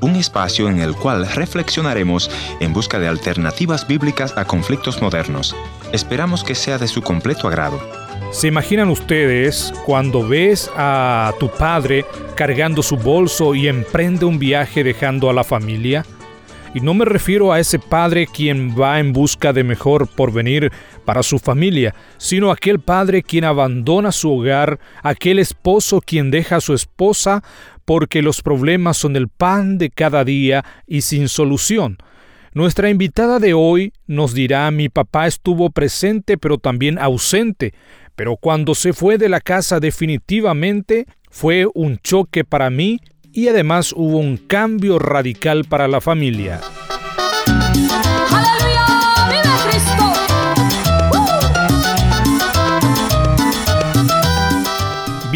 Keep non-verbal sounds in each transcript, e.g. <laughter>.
Un espacio en el cual reflexionaremos en busca de alternativas bíblicas a conflictos modernos. Esperamos que sea de su completo agrado. ¿Se imaginan ustedes cuando ves a tu padre cargando su bolso y emprende un viaje dejando a la familia? Y no me refiero a ese padre quien va en busca de mejor porvenir para su familia, sino aquel padre quien abandona su hogar, aquel esposo quien deja a su esposa porque los problemas son el pan de cada día y sin solución. Nuestra invitada de hoy nos dirá mi papá estuvo presente pero también ausente, pero cuando se fue de la casa definitivamente fue un choque para mí y además hubo un cambio radical para la familia.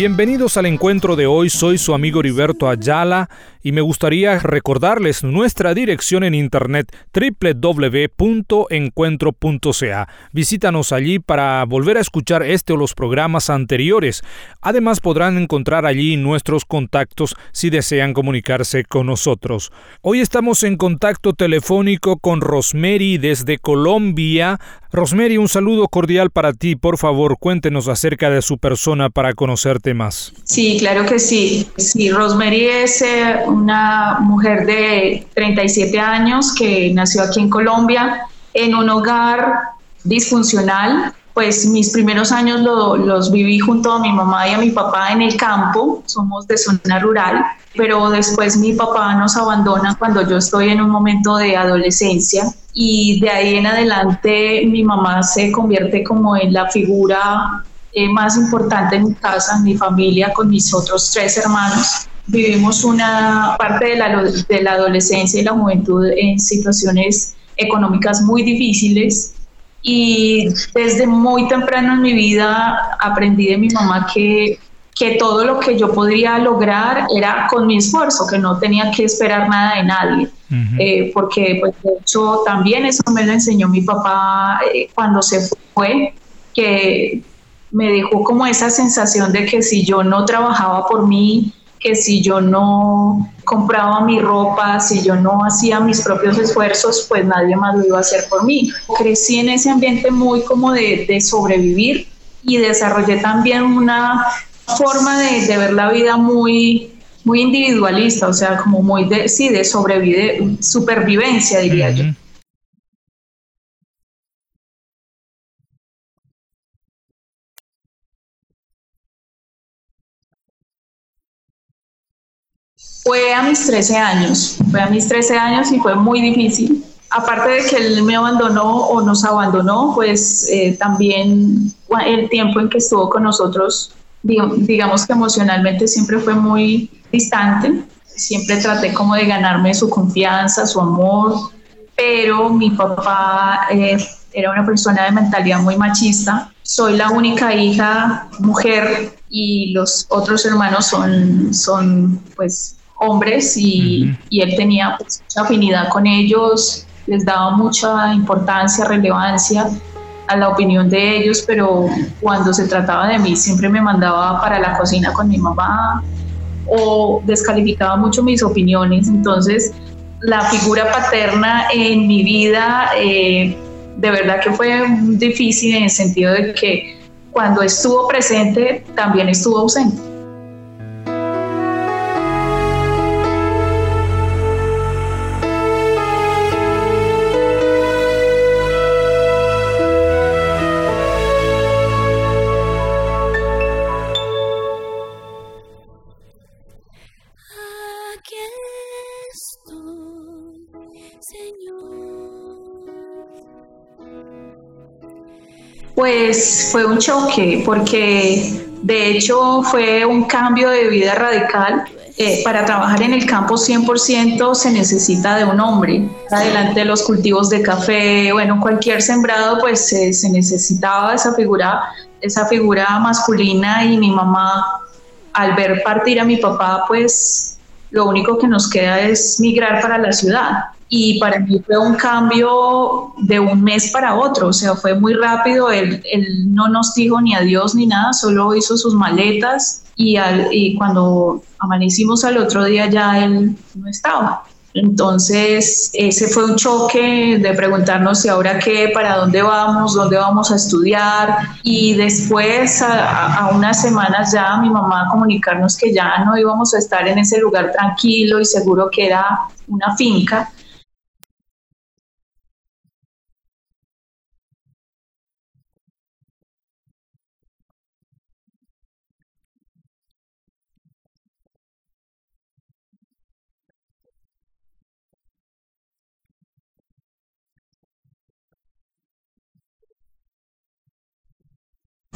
Bienvenidos al encuentro de hoy, soy su amigo Heriberto Ayala y me gustaría recordarles nuestra dirección en internet www.encuentro.ca. Visítanos allí para volver a escuchar este o los programas anteriores. Además podrán encontrar allí nuestros contactos si desean comunicarse con nosotros. Hoy estamos en contacto telefónico con Rosemary desde Colombia. Rosemary, un saludo cordial para ti. Por favor, cuéntenos acerca de su persona para conocerte más. Sí, claro que sí. Sí, Rosemary es eh, una mujer de 37 años que nació aquí en Colombia en un hogar disfuncional. Pues mis primeros años los viví junto a mi mamá y a mi papá en el campo, somos de zona rural, pero después mi papá nos abandona cuando yo estoy en un momento de adolescencia y de ahí en adelante mi mamá se convierte como en la figura eh, más importante en mi casa, en mi familia, con mis otros tres hermanos. Vivimos una parte de la, de la adolescencia y la juventud en situaciones económicas muy difíciles. Y desde muy temprano en mi vida aprendí de mi mamá que, que todo lo que yo podría lograr era con mi esfuerzo, que no tenía que esperar nada de nadie. Eh, porque pues, de hecho también eso me lo enseñó mi papá eh, cuando se fue, que me dejó como esa sensación de que si yo no trabajaba por mí, que si yo no compraba mi ropa, si yo no hacía mis propios esfuerzos, pues nadie más lo iba a hacer por mí. Crecí en ese ambiente muy como de, sobrevivir y desarrollé también una forma de, ver la vida muy, muy individualista, o sea, como muy de, sí, de supervivencia, diría yo. Fue a mis 13 años, fue a mis 13 años y fue muy difícil. Aparte de que él me abandonó o nos abandonó, pues eh, también el tiempo en que estuvo con nosotros, digamos que emocionalmente siempre fue muy distante. Siempre traté como de ganarme su confianza, su amor, pero mi papá eh, era una persona de mentalidad muy machista. Soy la única hija mujer y los otros hermanos son, son pues hombres y, él tenía pues, mucha afinidad con ellos, les daba mucha importancia, relevancia a la opinión de ellos, pero cuando se trataba de mí siempre me mandaba para la cocina con mi mamá o descalificaba mucho mis opiniones. Entonces, la figura paterna en mi vida eh, de verdad que fue difícil en el sentido de que cuando estuvo presente también estuvo ausente. Pues fue un choque porque de hecho fue un cambio de vida radical. Eh, para trabajar en el campo 100% se necesita de un hombre. Adelante de los cultivos de café, bueno, cualquier sembrado, pues se necesitaba esa figura, esa figura masculina y mi mamá, al ver partir a mi papá, pues lo único que nos queda es migrar para la ciudad. Y para mí fue un cambio de un mes para otro, o sea, fue muy rápido, él, él no nos dijo ni adiós ni nada, solo hizo sus maletas y, al, y cuando amanecimos al otro día ya él no estaba. Entonces, ese fue un choque de preguntarnos si ahora qué, para dónde vamos, dónde vamos a estudiar. Y después, a, a, unas semanas ya, mi mamá comunicarnos que ya no íbamos a estar en ese lugar tranquilo y seguro que era una finca,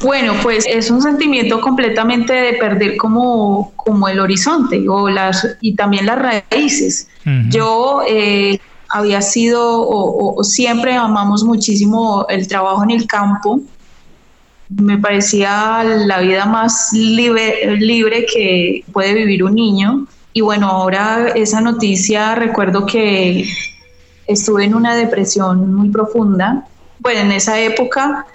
Bueno, pues es un sentimiento completamente de perder como, como el horizonte o las, y también las raíces. Yo eh, había sido o, siempre amamos muchísimo el trabajo en el campo. Me parecía la vida más libre, libre que puede vivir un niño. Y bueno, ahora esa noticia, recuerdo que estuve en una depresión muy profunda. Bueno, en esa época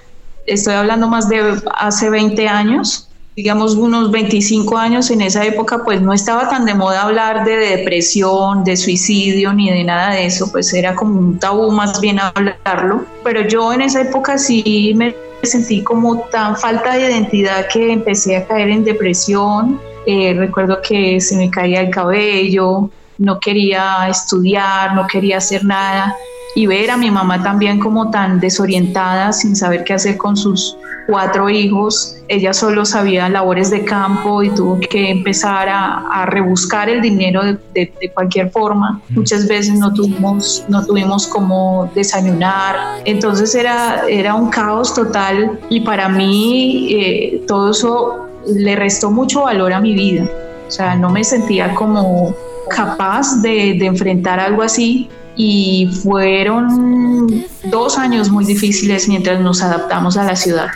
estoy hablando más de hace 20 años, digamos unos 25 años, en esa época pues no estaba tan de moda hablar de depresión, de suicidio ni de nada de eso, pues era como un tabú más bien hablarlo, pero yo en esa época sí me sentí como tan falta de identidad que empecé a caer en depresión, eh, recuerdo que se me caía el cabello, no quería estudiar, no quería hacer nada y ver a mi mamá también como tan desorientada, sin saber qué hacer con sus cuatro hijos. Ella solo sabía labores de campo y tuvo que empezar a, rebuscar el dinero de, cualquier forma. Muchas veces no tuvimos, no tuvimos como desayunar. Entonces era, era un caos total y para mí eh, todo eso le restó mucho valor a mi vida. O sea, no me sentía como capaz de, de enfrentar algo así y fueron dos años muy difíciles mientras nos adaptamos a la ciudad.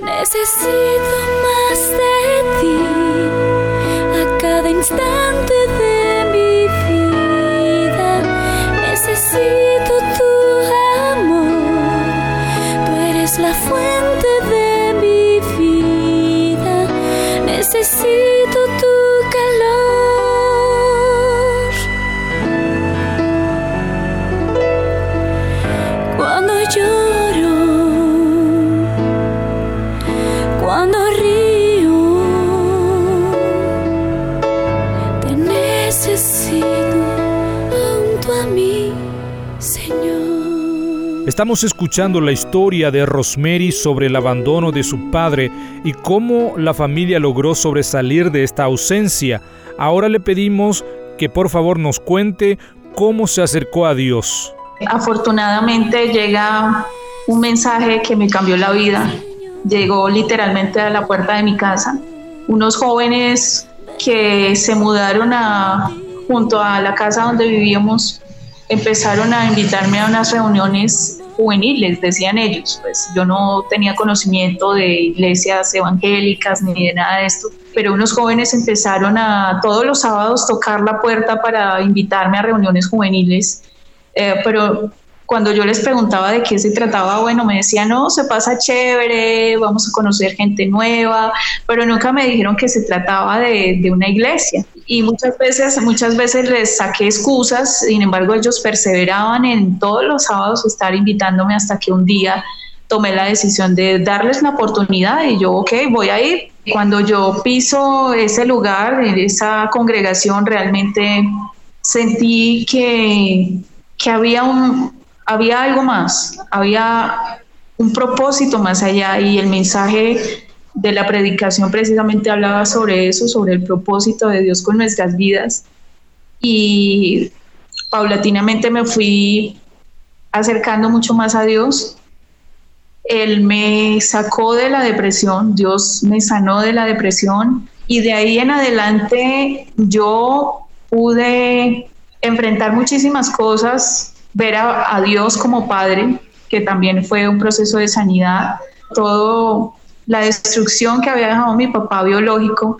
Necesito más de ti Estamos escuchando la historia de Rosemary sobre el abandono de su padre y cómo la familia logró sobresalir de esta ausencia. Ahora le pedimos que por favor nos cuente cómo se acercó a Dios. Afortunadamente llega un mensaje que me cambió la vida. Llegó literalmente a la puerta de mi casa. Unos jóvenes que se mudaron junto a la casa donde vivíamos empezaron a invitarme a unas reuniones juveniles, decían ellos, pues yo no tenía conocimiento de iglesias evangélicas ni de nada de esto, pero unos jóvenes empezaron a todos los sábados tocar la puerta para invitarme a reuniones juveniles, eh, pero cuando yo les preguntaba de qué se trataba, bueno, me decían, no, se pasa chévere, vamos a conocer gente nueva, pero nunca me dijeron que se trataba de, de una iglesia. Y muchas veces, muchas veces les saqué excusas, sin embargo ellos perseveraban en todos los sábados estar invitándome hasta que un día tomé la decisión de darles la oportunidad y yo, ok, voy a ir. Cuando yo piso ese lugar, esa congregación, realmente sentí que, que había un, había algo más, había un propósito más allá y el mensaje de la predicación precisamente hablaba sobre eso, sobre el propósito de Dios con nuestras vidas. Y paulatinamente me fui acercando mucho más a Dios. Él me sacó de la depresión, Dios me sanó de la depresión y de ahí en adelante yo pude enfrentar muchísimas cosas ver a, Dios como Padre, que también fue un proceso de sanidad, todo la destrucción que había dejado mi papá biológico,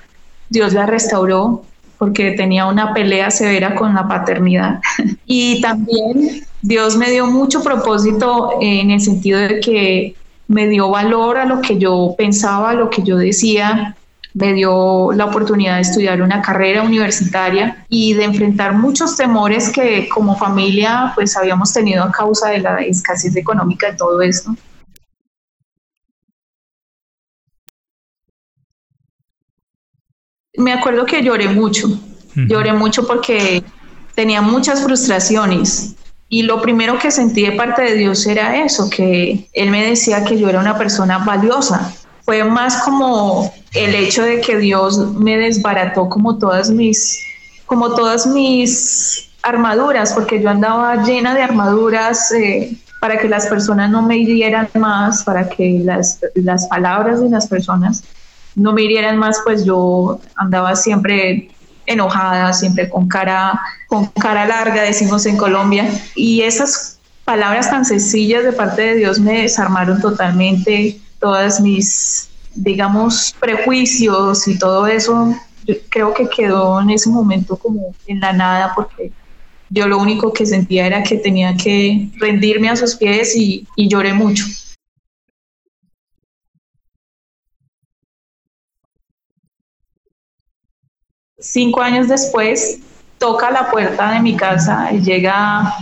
Dios la restauró, porque tenía una pelea severa con la paternidad. <laughs> y también Dios me dio mucho propósito en el sentido de que me dio valor a lo que yo pensaba, a lo que yo decía, me dio la oportunidad de estudiar una carrera universitaria y de enfrentar muchos temores que como familia pues habíamos tenido a causa de la escasez económica de todo esto. Me acuerdo que lloré mucho, lloré mucho porque tenía muchas frustraciones y lo primero que sentí de parte de Dios era eso, que Él me decía que yo era una persona valiosa. Fue más como el hecho de que Dios me desbarató como todas mis, como todas mis armaduras, porque yo andaba llena de armaduras eh, para que las personas no me hirieran más, para que las, las palabras de las personas no me hirieran más, pues yo andaba siempre enojada, siempre con cara, con cara larga, decimos en Colombia. Y esas palabras tan sencillas de parte de Dios me desarmaron totalmente todas mis, digamos, prejuicios y todo eso. Yo creo que quedó en ese momento como en la nada porque yo lo único que sentía era que tenía que rendirme a sus pies y, y lloré mucho. cinco años después, toca la puerta de mi casa, y llega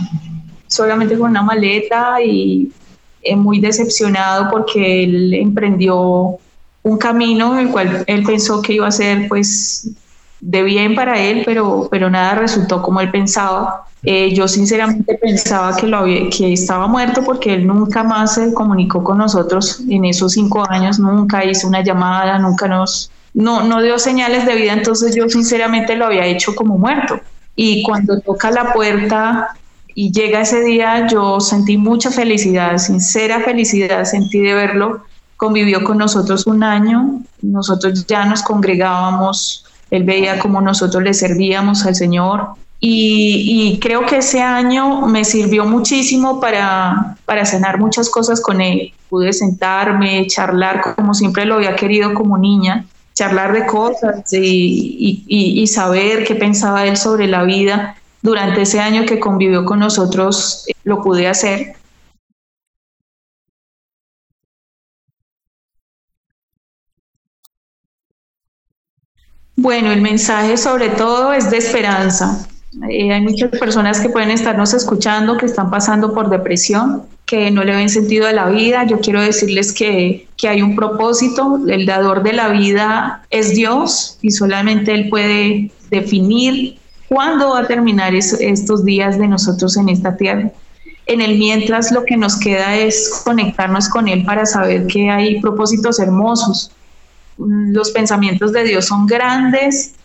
solamente con una maleta y eh, muy decepcionado porque él emprendió un camino en el cual él pensó que iba a ser pues de bien para él, pero, pero nada resultó como él pensaba. Eh, yo sinceramente pensaba que, lo había, que estaba muerto porque él nunca más se comunicó con nosotros en esos cinco años, nunca hizo una llamada, nunca nos, no, no dio señales de vida, entonces yo sinceramente lo había hecho como muerto. Y cuando toca la puerta y llega ese día, yo sentí mucha felicidad, sincera felicidad, sentí de verlo. Convivió con nosotros un año, nosotros ya nos congregábamos, él veía cómo nosotros le servíamos al Señor. Y, creo que ese año me sirvió muchísimo para, para cenar muchas cosas con él. Pude sentarme, charlar como siempre lo había querido como niña charlar de cosas y, saber qué pensaba él sobre la vida. Durante ese año que convivió con nosotros, eh, lo pude hacer. Bueno, el mensaje sobre todo es de esperanza. Eh, hay muchas personas que pueden estarnos escuchando que están pasando por depresión, que no le ven sentido a la vida. Yo quiero decirles que, que hay un propósito. El dador de la vida es Dios y solamente Él puede definir cuándo va a terminar estos días de nosotros en esta tierra. En el mientras lo que nos queda es conectarnos con Él para saber que hay propósitos hermosos. Los pensamientos de Dios son grandes,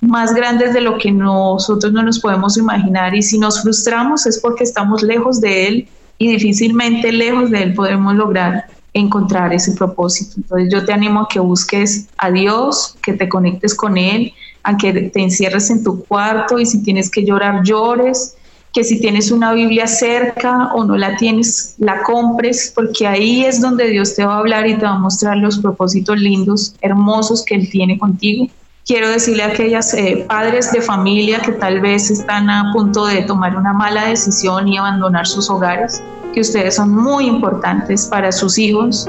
más grandes de lo que nosotros no nos podemos imaginar y si nos frustramos es porque estamos lejos de Él y difícilmente lejos de Él podemos lograr encontrar ese propósito. Entonces yo te animo a que busques a Dios, que te conectes con Él, a que te encierres en tu cuarto y si tienes que llorar, llores, que si tienes una Biblia cerca o no la tienes, la compres, porque ahí es donde Dios te va a hablar y te va a mostrar los propósitos lindos, hermosos que Él tiene contigo. Quiero decirle a aquellas eh, padres de familia que tal vez están a punto de tomar una mala decisión y abandonar sus hogares, que ustedes son muy importantes para sus hijos,